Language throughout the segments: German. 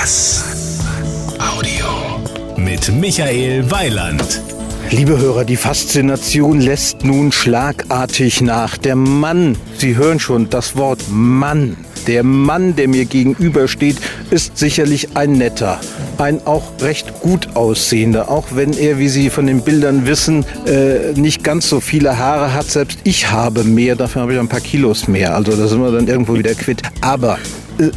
Bass. Audio. Mit Michael Weiland. Liebe Hörer, die Faszination lässt nun schlagartig nach. Der Mann, Sie hören schon das Wort Mann. Der Mann, der mir gegenübersteht, ist sicherlich ein netter, ein auch recht gut aussehender, auch wenn er, wie Sie von den Bildern wissen, äh, nicht ganz so viele Haare hat. Selbst ich habe mehr, dafür habe ich ein paar Kilos mehr. Also da sind wir dann irgendwo wieder quitt. Aber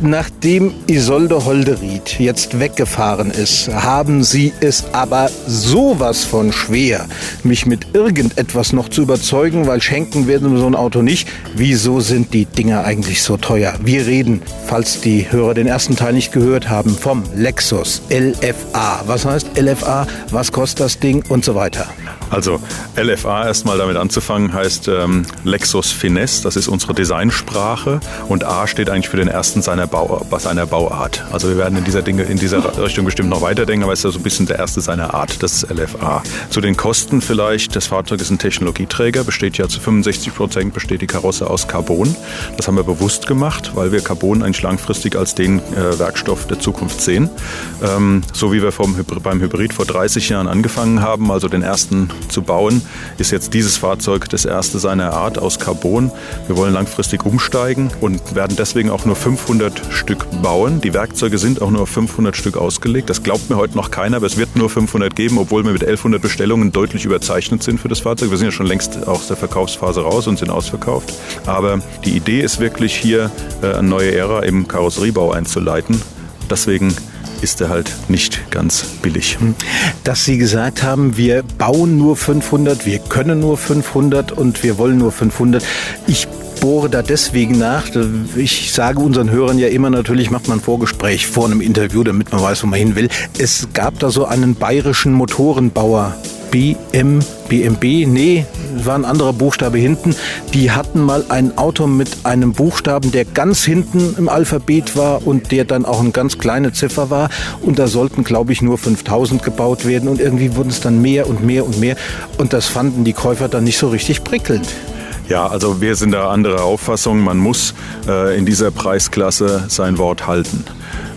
Nachdem Isolde Holderried jetzt weggefahren ist, haben Sie es aber sowas von schwer, mich mit irgendetwas noch zu überzeugen, weil schenken werden wir so ein Auto nicht. Wieso sind die Dinger eigentlich so teuer? Wir reden, falls die Hörer den ersten Teil nicht gehört haben, vom Lexus LFA. Was heißt LFA? Was kostet das Ding und so weiter? Also LFA erstmal damit anzufangen heißt ähm, Lexus Finesse, das ist unsere Designsprache und A steht eigentlich für den ersten seiner, Bau, seiner Bauart. Also wir werden in dieser, Dinge, in dieser Richtung bestimmt noch weiterdenken, aber es ist ja so ein bisschen der erste seiner Art, das LFA. Zu den Kosten vielleicht, das Fahrzeug ist ein Technologieträger, besteht ja zu 65 Prozent besteht die Karosse aus Carbon. Das haben wir bewusst gemacht, weil wir Carbon eigentlich langfristig als den äh, Werkstoff der Zukunft sehen. Ähm, so wie wir vom, beim Hybrid vor 30 Jahren angefangen haben, also den ersten zu bauen, ist jetzt dieses Fahrzeug das erste seiner Art aus Carbon. Wir wollen langfristig umsteigen und werden deswegen auch nur 500 Stück bauen. Die Werkzeuge sind auch nur auf 500 Stück ausgelegt. Das glaubt mir heute noch keiner, aber es wird nur 500 geben, obwohl wir mit 1100 Bestellungen deutlich überzeichnet sind für das Fahrzeug. Wir sind ja schon längst aus der Verkaufsphase raus und sind ausverkauft. Aber die Idee ist wirklich hier äh, eine neue Ära im Karosseriebau einzuleiten. Deswegen ist er halt nicht ganz billig. Hm. Dass Sie gesagt haben, wir bauen nur 500, wir können nur 500 und wir wollen nur 500. Ich bohre da deswegen nach. Ich sage unseren Hörern ja immer natürlich, macht man ein Vorgespräch vor einem Interview, damit man weiß, wo man hin will. Es gab da so einen bayerischen Motorenbauer, BM, BMB, nee, war ein anderer Buchstabe hinten. Die hatten mal ein Auto mit einem Buchstaben, der ganz hinten im Alphabet war und der dann auch eine ganz kleine Ziffer war. Und da sollten, glaube ich, nur 5000 gebaut werden. Und irgendwie wurden es dann mehr und mehr und mehr. Und das fanden die Käufer dann nicht so richtig prickelnd. Ja, also wir sind da anderer Auffassung. Man muss äh, in dieser Preisklasse sein Wort halten.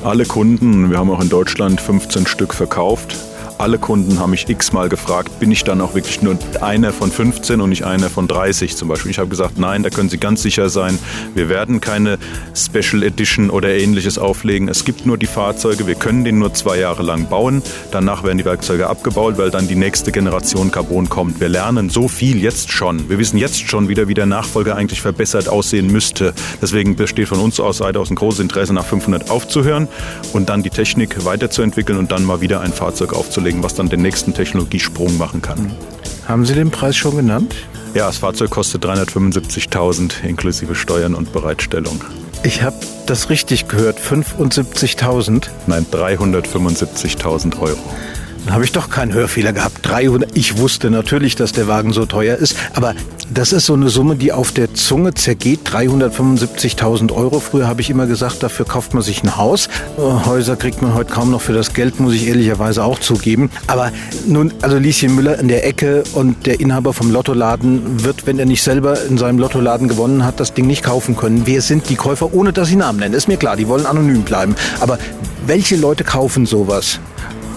Alle Kunden, wir haben auch in Deutschland 15 Stück verkauft, alle Kunden haben mich x-mal gefragt, bin ich dann auch wirklich nur einer von 15 und nicht einer von 30 zum Beispiel. Ich habe gesagt, nein, da können Sie ganz sicher sein, wir werden keine Special Edition oder ähnliches auflegen. Es gibt nur die Fahrzeuge, wir können den nur zwei Jahre lang bauen. Danach werden die Werkzeuge abgebaut, weil dann die nächste Generation Carbon kommt. Wir lernen so viel jetzt schon. Wir wissen jetzt schon wieder, wie der Nachfolger eigentlich verbessert aussehen müsste. Deswegen besteht von uns aus Seite aus ein großes Interesse, nach 500 aufzuhören und dann die Technik weiterzuentwickeln und dann mal wieder ein Fahrzeug aufzulegen loslegen, was dann den nächsten Technologiesprung machen kann. Haben Sie den Preis schon genannt? Ja, das Fahrzeug kostet 375.000 inklusive Steuern und Bereitstellung. Ich habe das richtig gehört, 75.000? Nein, 375.000 Euro. Dann habe ich doch keinen Hörfehler gehabt. 300. Ich wusste natürlich, dass der Wagen so teuer ist, aber das ist so eine Summe, die auf der Zunge zergeht. 375.000 Euro. Früher habe ich immer gesagt, dafür kauft man sich ein Haus. Häuser kriegt man heute kaum noch für das Geld, muss ich ehrlicherweise auch zugeben. Aber nun, also Lieschen Müller in der Ecke und der Inhaber vom Lottoladen wird, wenn er nicht selber in seinem Lottoladen gewonnen hat, das Ding nicht kaufen können. Wer sind die Käufer, ohne dass sie Namen nennen? Ist mir klar, die wollen anonym bleiben. Aber welche Leute kaufen sowas?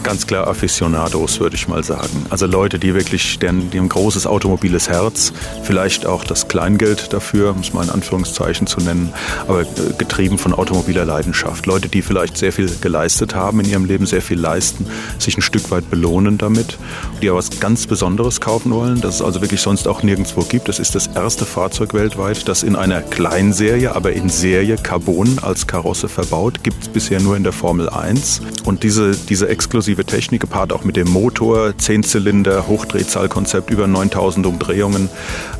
Ganz klar Aficionados, würde ich mal sagen. Also Leute, die wirklich, deren, die ein großes automobiles Herz, vielleicht auch das Kleingeld dafür, muss man in Anführungszeichen zu nennen, aber äh, getrieben von automobiler Leidenschaft. Leute, die vielleicht sehr viel geleistet haben in ihrem Leben, sehr viel leisten, sich ein Stück weit belohnen damit, die aber was ganz Besonderes kaufen wollen, das es also wirklich sonst auch nirgendwo gibt. Das ist das erste Fahrzeug weltweit, das in einer Kleinserie, aber in Serie Carbon als Karosse verbaut, gibt es bisher nur in der Formel 1. Und diese, diese exklusive exklusive Technik, gepaart auch mit dem Motor, 10-Zylinder, Hochdrehzahlkonzept, über 9000 Umdrehungen,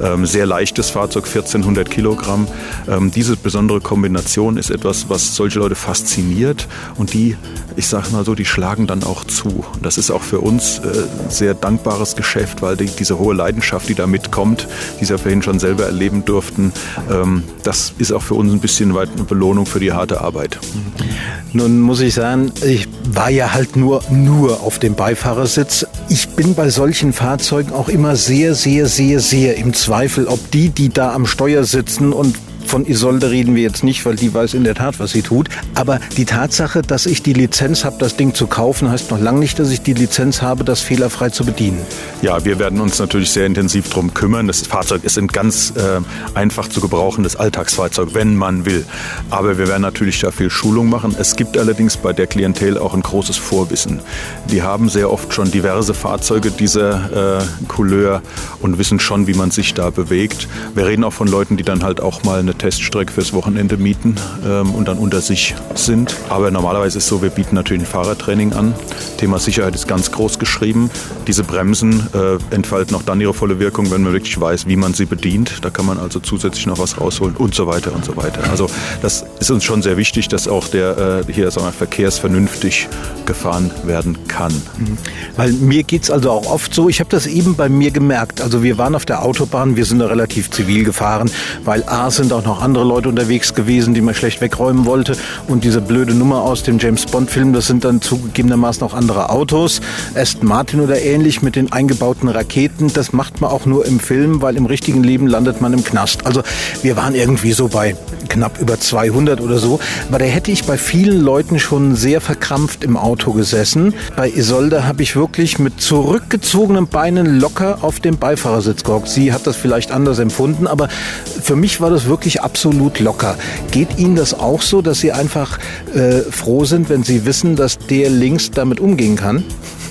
ähm, sehr leichtes Fahrzeug, 1400 Kilogramm. Ähm, diese besondere Kombination ist etwas, was solche Leute fasziniert und die, ich sage mal so, die schlagen dann auch zu. Das ist auch für uns äh, sehr dankbares Geschäft, weil die, diese hohe Leidenschaft, die da mitkommt, die Sie ja vorhin schon selber erleben durften, ähm, das ist auch für uns ein bisschen weit eine Belohnung für die harte Arbeit. Nun muss ich sagen, ich war ja halt nur nur auf dem Beifahrersitz. Ich bin bei solchen Fahrzeugen auch immer sehr, sehr, sehr, sehr im Zweifel, ob die, die da am Steuer sitzen und Von Isolde reden wir jetzt nicht, weil die weiß in der Tat, was sie tut. Aber die Tatsache, dass ich die Lizenz habe, das Ding zu kaufen, heißt noch lange nicht, dass ich die Lizenz habe, das fehlerfrei zu bedienen. Ja, wir werden uns natürlich sehr intensiv darum kümmern. Das Fahrzeug ist ein ganz äh, einfach zu gebrauchendes Alltagsfahrzeug, wenn man will. Aber wir werden natürlich da viel Schulung machen. Es gibt allerdings bei der Klientel auch ein großes Vorwissen. Die haben sehr oft schon diverse Fahrzeuge dieser äh, Couleur und wissen schon, wie man sich da bewegt. Wir reden auch von Leuten, die dann halt auch mal eine Teststrecke fürs Wochenende mieten ähm, und dann unter sich sind. Aber normalerweise ist es so, wir bieten natürlich ein Fahrertraining an. Thema Sicherheit ist ganz groß geschrieben. Diese Bremsen äh, entfalten auch dann ihre volle Wirkung, wenn man wirklich weiß, wie man sie bedient. Da kann man also zusätzlich noch was rausholen und so weiter und so weiter. Also das ist uns schon sehr wichtig, dass auch der äh, hier sagen wir, verkehrsvernünftig gefahren werden kann. Mhm. Weil mir geht es also auch oft so, ich habe das eben bei mir gemerkt. Also wir waren auf der Autobahn, wir sind da relativ zivil gefahren, weil A sind auch noch andere Leute unterwegs gewesen, die man schlecht wegräumen wollte. Und diese blöde Nummer aus dem James Bond-Film, das sind dann zugegebenermaßen auch andere Autos. Aston Martin oder ähnlich mit den eingebauten Raketen. Das macht man auch nur im Film, weil im richtigen Leben landet man im Knast. Also wir waren irgendwie so bei knapp über 200 oder so. Aber da hätte ich bei vielen Leuten schon sehr verkrampft im Auto gesessen. Bei Isolde habe ich wirklich mit zurückgezogenen Beinen locker auf dem Beifahrersitz gehockt. Sie hat das vielleicht anders empfunden, aber für mich war das wirklich absolut locker. Geht Ihnen das auch so, dass Sie einfach äh, froh sind, wenn Sie wissen, dass der links damit umgehen kann?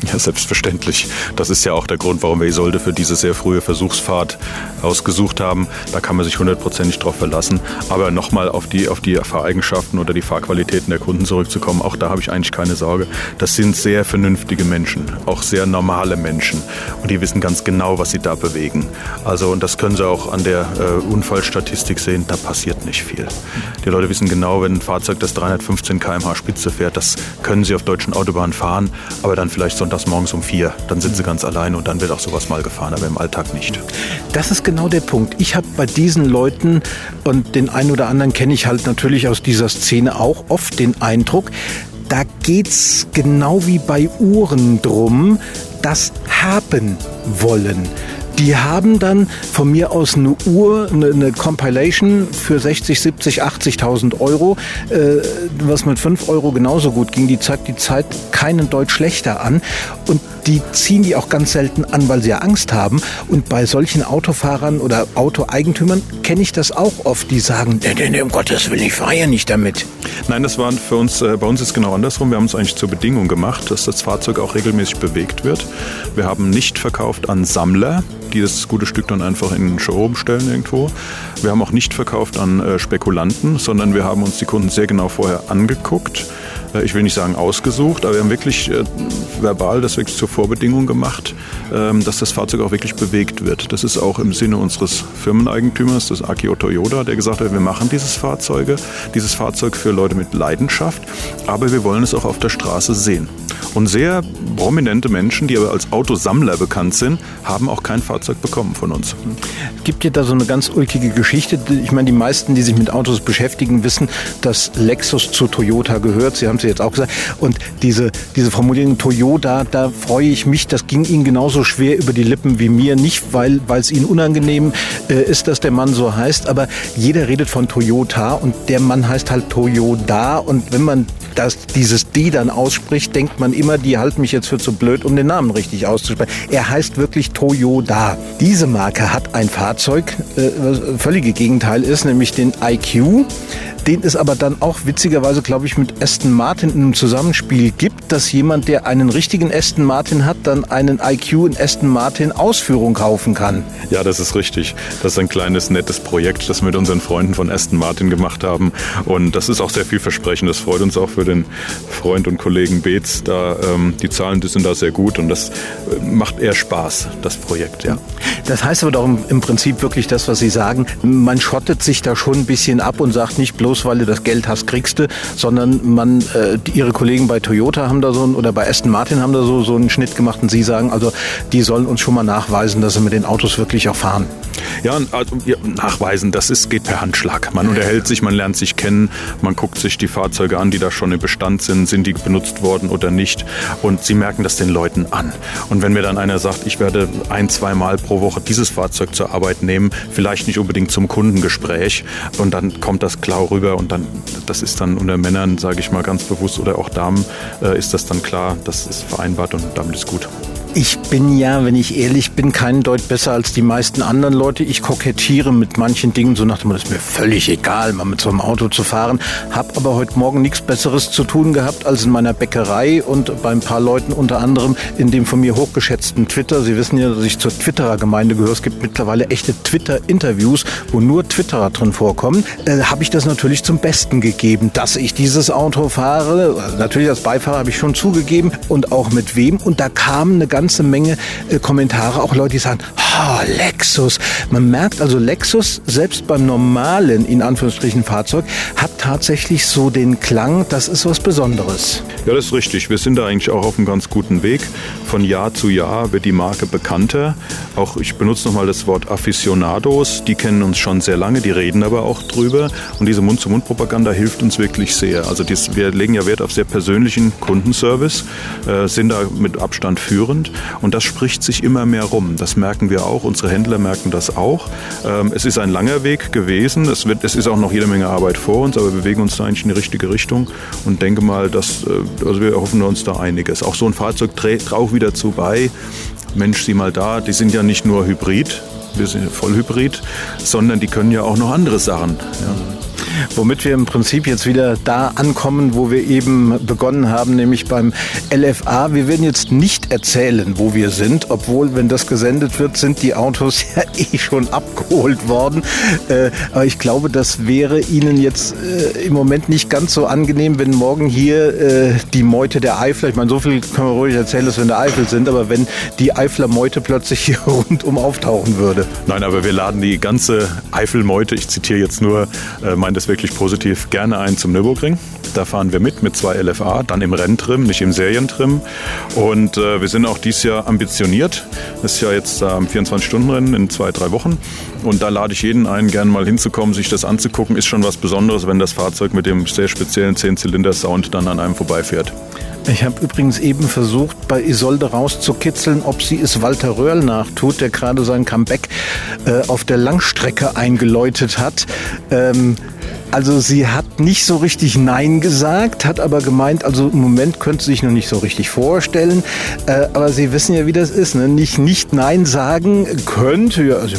Ja, selbstverständlich. Das ist ja auch der Grund, warum wir Isolde für diese sehr frühe Versuchsfahrt ausgesucht haben. Da kann man sich hundertprozentig drauf verlassen. Aber nochmal auf die, auf die Fahreigenschaften oder die Fahrqualitäten der Kunden zurückzukommen, auch da habe ich eigentlich keine Sorge. Das sind sehr vernünftige Menschen, auch sehr normale Menschen. Und die wissen ganz genau, was sie da bewegen. Also, und das können Sie auch an der äh, Unfallstatistik sehen, da passiert nicht viel. Die Leute wissen genau, wenn ein Fahrzeug das 315 km/h Spitze fährt, das können sie auf deutschen Autobahnen fahren, aber dann vielleicht so sonntags morgens um vier. Dann sind sie ganz allein und dann wird auch sowas mal gefahren, aber im Alltag nicht. Das ist genau der Punkt. Ich habe bei diesen Leuten und den einen oder anderen kenne ich halt natürlich aus dieser Szene auch oft den Eindruck, da geht es genau wie bei Uhren drum, das haben wollen. Die haben dann von mir aus eine Uhr, eine, eine Compilation für 60, 70, 80.000 Euro, äh, was mit 5 Euro genauso gut ging. Die zeigt die Zeit keinen Deut schlechter an. Und die ziehen die auch ganz selten an, weil sie ja Angst haben. Und bei solchen Autofahrern oder Autoeigentümern kenne ich das auch oft, die sagen, nee, nee, nee, um Gottes Willen, ich fahre ja nicht damit. Nein, das war für uns, äh, bei uns ist genau andersrum. Wir haben es eigentlich zur Bedingung gemacht, dass das Fahrzeug auch regelmäßig bewegt wird. Wir haben nicht verkauft an Sammler, die das gute Stück dann einfach in den Showroom stellen irgendwo. Wir haben auch nicht verkauft an äh, Spekulanten, sondern wir haben uns die Kunden sehr genau vorher angeguckt ich will nicht sagen ausgesucht, aber wir haben wirklich äh, verbal das wirklich zur Vorbedingung gemacht, ähm, dass das Fahrzeug auch wirklich bewegt wird. Das ist auch im Sinne unseres Firmeneigentümers, des Akio Toyota, der gesagt hat, wir machen dieses Fahrzeug, dieses Fahrzeug für Leute mit Leidenschaft, aber wir wollen es auch auf der Straße sehen. Und sehr prominente Menschen, die aber als Autosammler bekannt sind, haben auch kein Fahrzeug bekommen von uns. Gibt ja da so eine ganz ulkige Geschichte. Ich meine, die meisten, die sich mit Autos beschäftigen, wissen, dass Lexus zu Toyota gehört. Sie haben es jetzt auch gesagt. Und diese, diese Formulierung Toyota, da freue ich mich, das ging Ihnen genauso schwer über die Lippen wie mir. Nicht, weil es Ihnen unangenehm äh, ist, dass der Mann so heißt, aber jeder redet von Toyota und der Mann heißt halt Toyota. Und wenn man das, dieses D dann ausspricht, denkt man immer, die halten mich jetzt für zu blöd, um den Namen richtig auszusprechen. Er heißt wirklich Toyota. Diese Marke hat ein Fahrzeug, äh, völlige Gegenteil ist, nämlich den IQ den es aber dann auch witzigerweise, glaube ich, mit Aston Martin in einem Zusammenspiel gibt, dass jemand, der einen richtigen Aston Martin hat, dann einen IQ in Aston Martin Ausführung kaufen kann. Ja, das ist richtig. Das ist ein kleines, nettes Projekt, das wir mit unseren Freunden von Aston Martin gemacht haben. Und das ist auch sehr vielversprechend. Das freut uns auch für den Freund und Kollegen Beetz. Da, ähm, die Zahlen die sind da sehr gut und das äh, macht eher Spaß, das Projekt, ja. Das heißt aber doch im Prinzip wirklich das, was Sie sagen. Man schottet sich da schon ein bisschen ab und sagt nicht bloß, bloß weil du das Geld hast, kriegst du, sondern man, äh, ihre Kollegen bei Toyota haben da so ein, oder bei Aston Martin haben da so, so einen Schnitt gemacht und sie sagen, also die sollen uns schon mal nachweisen, dass sie mit den Autos wirklich auch fahren. Ja, also, ja nachweisen, das ist, geht per Handschlag. Man unterhält sich, man lernt sich kennen, man guckt sich die Fahrzeuge an, die da schon im Bestand sind, sind die benutzt worden oder nicht und sie merken das den Leuten an. Und wenn mir dann einer sagt, ich werde ein, zwei Mal pro Woche dieses Fahrzeug zur Arbeit nehmen, vielleicht nicht unbedingt zum Kundengespräch und dann kommt das klar rüber und dann, das ist dann unter Männern, sage ich mal ganz bewusst, oder auch Damen, äh, ist das dann klar, das ist vereinbart und damit ist gut. Ich bin ja, wenn ich ehrlich bin, keinen Deut besser als die meisten anderen Leute. Ich kokettiere mit manchen Dingen so nach dem Motto, mir völlig egal, mal mit so einem Auto zu fahren. Hab aber heute Morgen nichts Besseres zu tun gehabt, als in meiner Bäckerei und bei ein paar Leuten unter anderem in dem von mir hochgeschätzten Twitter. Sie wissen ja, dass ich zur Twitterer-Gemeinde gehöre. Es gibt mittlerweile echte Twitter-Interviews, wo nur Twitterer drin vorkommen. Äh, habe ich das natürlich zum Besten gegeben, dass ich dieses Auto fahre. Natürlich als Beifahrer habe ich schon zugegeben und auch mit wem. Und da kam eine ganze Menge äh, Kommentare, auch Leute, die sagen, ha, Lexus. Man merkt also, Lexus, selbst beim normalen, in Anführungsstrichen, Fahrzeug, hat tatsächlich so den Klang, das ist was Besonderes. Ja, das ist richtig. Wir sind da eigentlich auch auf einem ganz guten Weg. Von Jahr zu Jahr wird die Marke bekannter. Auch ich benutze nochmal das Wort Aficionados. Die kennen uns schon sehr lange, die reden aber auch drüber. Und diese Mund-zu-Mund-Propaganda hilft uns wirklich sehr. Also dies, wir legen ja Wert auf sehr persönlichen Kundenservice, äh, sind da mit Abstand führend. Und das spricht sich immer mehr rum. Das merken wir auch. Unsere Händler merken das auch. Ähm, es ist ein langer Weg gewesen. Es, wird, es ist auch noch jede Menge Arbeit vor uns, aber wir bewegen uns da eigentlich in die richtige Richtung und denke mal, dass, äh, also wir hoffen uns da einiges. Auch so ein Fahrzeug trägt auch wieder zu bei. Mensch, sieh mal da, die sind ja nicht nur Hybrid, wir sind Vollhybrid, sondern die können ja auch noch andere Sachen. Ja. Womit wir im Prinzip jetzt wieder da ankommen, wo wir eben begonnen haben, nämlich beim LFA. Wir werden jetzt nicht erzählen, wo wir sind, obwohl, wenn das gesendet wird, sind die Autos ja eh schon abgeholt worden. Äh, aber ich glaube, das wäre Ihnen jetzt äh, im Moment nicht ganz so angenehm, wenn morgen hier äh, die Meute der Eifler, ich meine, so viel können wir ruhig erzählen, dass wir in der Eifel sind, aber wenn die Eifler Meute plötzlich hier rundum auftauchen würde. Nein, aber wir laden die ganze Eifelmeute, ich zitiere jetzt nur, äh, meine das wirklich positiv, gerne ein zum Nürburgring. Da fahren wir mit, mit zwei LFA, dann im Renntrim, nicht im Serientrim. Und äh, wir sind auch dieses Jahr ambitioniert. Das ist ja jetzt am äh, 24-Stunden-Rennen in zwei, drei Wochen. Und da lade ich jeden ein, gerne mal hinzukommen, sich das anzugucken. Ist schon was Besonderes, wenn das Fahrzeug mit dem sehr speziellen 10-Zylinder-Sound dann an einem vorbeifährt. Ich habe übrigens eben versucht, bei Isolde rauszukitzeln, ob sie es Walter Röhrl nachtut, der gerade sein Comeback äh, auf der Langstrecke eingeläutet hat. Ähm, also sie hat nicht so richtig Nein gesagt, hat aber gemeint, also im Moment könnte sie sich noch nicht so richtig vorstellen. Äh, aber Sie wissen ja, wie das ist. Ne? Nicht, nicht Nein sagen könnte, ja, also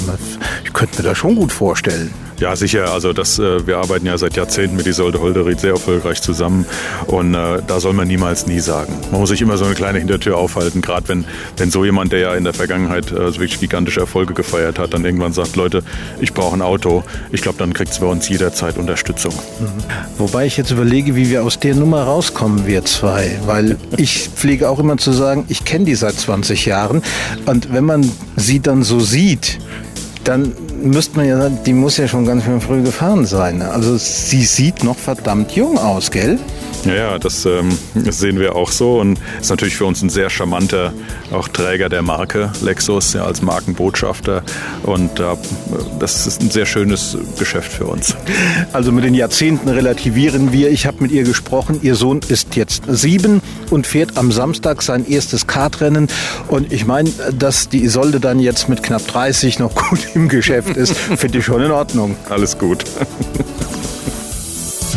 ich könnte mir das schon gut vorstellen. Ja, sicher. Also das, äh, wir arbeiten ja seit Jahrzehnten mit Isolde Holderried sehr erfolgreich zusammen und äh, da soll man niemals nie sagen. Man muss sich immer so eine kleine Hintertür aufhalten, gerade wenn, wenn so jemand, der ja in der Vergangenheit äh, wirklich gigantische Erfolge gefeiert hat, dann irgendwann sagt, Leute, ich brauche ein Auto. Ich glaube, dann kriegt es bei uns jederzeit Unterstützung. Mhm. Wobei ich jetzt überlege, wie wir aus der Nummer rauskommen, wir zwei. Weil ich pflege auch immer zu sagen, ich kenne die seit 20 Jahren und wenn man sie dann so sieht, dann müsste man ja sagen, die muss ja schon ganz schön früh gefahren sein. Also sie sieht noch verdammt jung aus, gell? Ja, ja das, ähm, das, sehen wir auch so und ist natürlich für uns ein sehr charmanter auch Träger der Marke Lexus ja, als Markenbotschafter und äh, das ist ein sehr schönes Geschäft für uns. Also mit den Jahrzehnten relativieren wir. Ich habe mit ihr gesprochen. Ihr Sohn ist jetzt sieben und fährt am Samstag sein erstes Kartrennen und ich meine, dass die Isolde dann jetzt mit knapp 30 noch gut im Geschäft ist, finde ich schon in Ordnung. Alles gut.